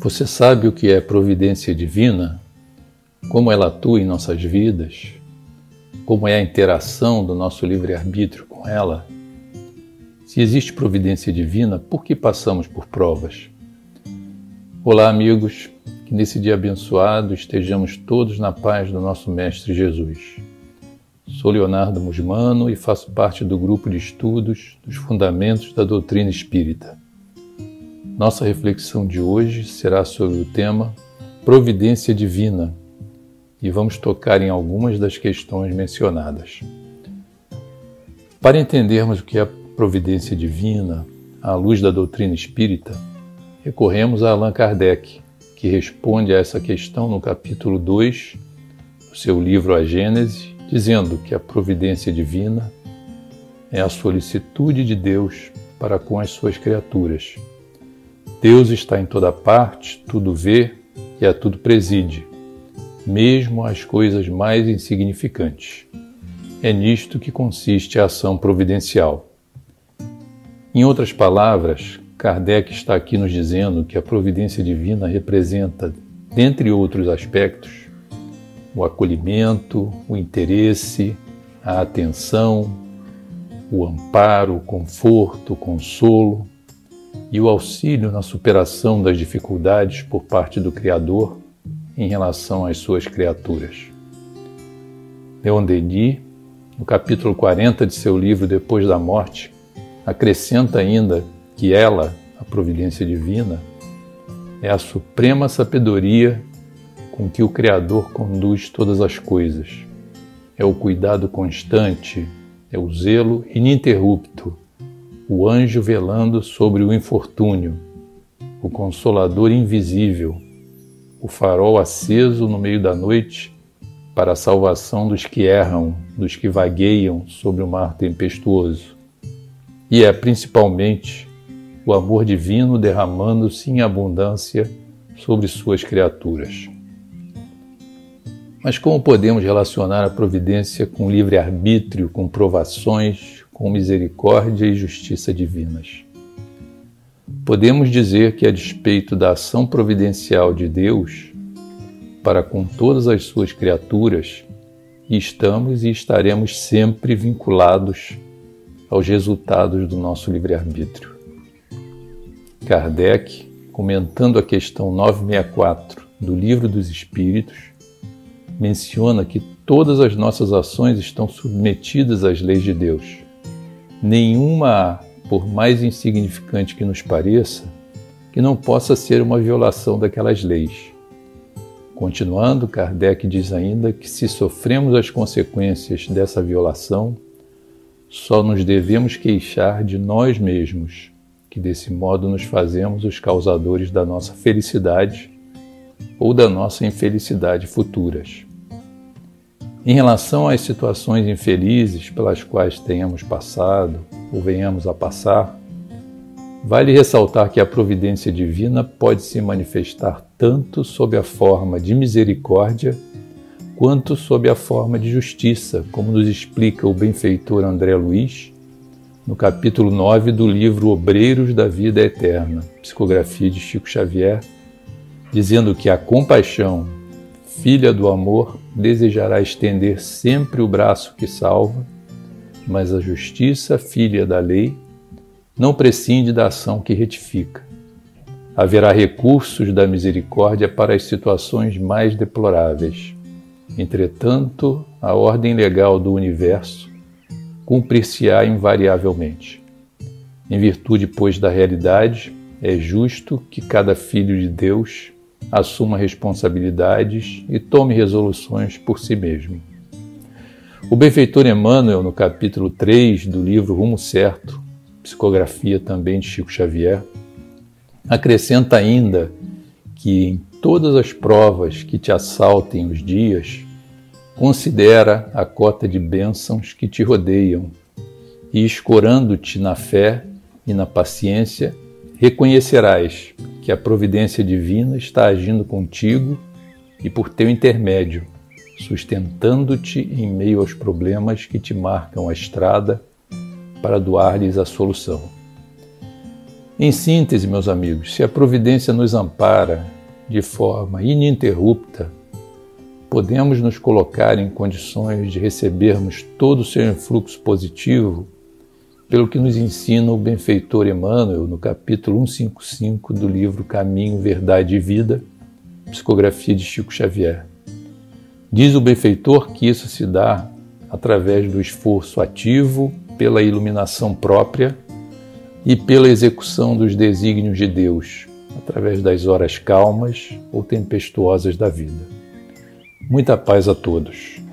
Você sabe o que é providência divina? Como ela atua em nossas vidas? Como é a interação do nosso livre-arbítrio com ela? Se existe providência divina, por que passamos por provas? Olá, amigos, que nesse dia abençoado estejamos todos na paz do nosso Mestre Jesus. Sou Leonardo Musmano e faço parte do grupo de estudos dos Fundamentos da Doutrina Espírita. Nossa reflexão de hoje será sobre o tema Providência Divina e vamos tocar em algumas das questões mencionadas. Para entendermos o que é providência divina à luz da doutrina espírita, recorremos a Allan Kardec, que responde a essa questão no capítulo 2 do seu livro A Gênese, dizendo que a providência divina é a solicitude de Deus para com as suas criaturas Deus está em toda parte, tudo vê e a tudo preside, mesmo as coisas mais insignificantes. É nisto que consiste a ação providencial. Em outras palavras, Kardec está aqui nos dizendo que a providência divina representa, dentre outros aspectos, o acolhimento, o interesse, a atenção, o amparo, o conforto, o consolo, e o auxílio na superação das dificuldades por parte do Criador em relação às suas criaturas. Leon Denis, no capítulo 40 de seu livro Depois da Morte, acrescenta ainda que ela, a providência divina, é a suprema sabedoria com que o Criador conduz todas as coisas. É o cuidado constante, é o zelo ininterrupto o anjo velando sobre o infortúnio, o consolador invisível, o farol aceso no meio da noite para a salvação dos que erram, dos que vagueiam sobre o mar tempestuoso. E é principalmente o amor divino derramando-se em abundância sobre suas criaturas. Mas como podemos relacionar a providência com livre-arbítrio, com provações, com misericórdia e justiça divinas. Podemos dizer que, a despeito da ação providencial de Deus para com todas as suas criaturas, estamos e estaremos sempre vinculados aos resultados do nosso livre-arbítrio. Kardec, comentando a questão 964 do Livro dos Espíritos, menciona que todas as nossas ações estão submetidas às leis de Deus nenhuma, por mais insignificante que nos pareça, que não possa ser uma violação daquelas leis. Continuando, Kardec diz ainda que se sofremos as consequências dessa violação, só nos devemos queixar de nós mesmos, que desse modo nos fazemos os causadores da nossa felicidade ou da nossa infelicidade futuras. Em relação às situações infelizes pelas quais tenhamos passado ou venhamos a passar, vale ressaltar que a providência divina pode se manifestar tanto sob a forma de misericórdia quanto sob a forma de justiça, como nos explica o benfeitor André Luiz no capítulo 9 do livro Obreiros da Vida Eterna, psicografia de Chico Xavier, dizendo que a compaixão, filha do amor, desejará estender sempre o braço que salva, mas a justiça, filha da lei, não prescinde da ação que retifica. Haverá recursos da misericórdia para as situações mais deploráveis. Entretanto, a ordem legal do universo cumprir-se-á invariavelmente. Em virtude, pois, da realidade, é justo que cada filho de Deus assuma responsabilidades e tome resoluções por si mesmo. O benfeitor Emmanuel, no capítulo 3 do livro Rumo Certo, psicografia também de Chico Xavier, acrescenta ainda que em todas as provas que te assaltem os dias, considera a cota de bênçãos que te rodeiam e, escorando-te na fé e na paciência, reconhecerás que a providência divina está agindo contigo e por teu intermédio, sustentando-te em meio aos problemas que te marcam a estrada para doar-lhes a solução. Em síntese, meus amigos, se a providência nos ampara de forma ininterrupta, podemos nos colocar em condições de recebermos todo o seu influxo positivo, pelo que nos ensina o benfeitor Emmanuel no capítulo 155 do livro Caminho, Verdade e Vida, psicografia de Chico Xavier. Diz o benfeitor que isso se dá através do esforço ativo pela iluminação própria e pela execução dos desígnios de Deus, através das horas calmas ou tempestuosas da vida. Muita paz a todos.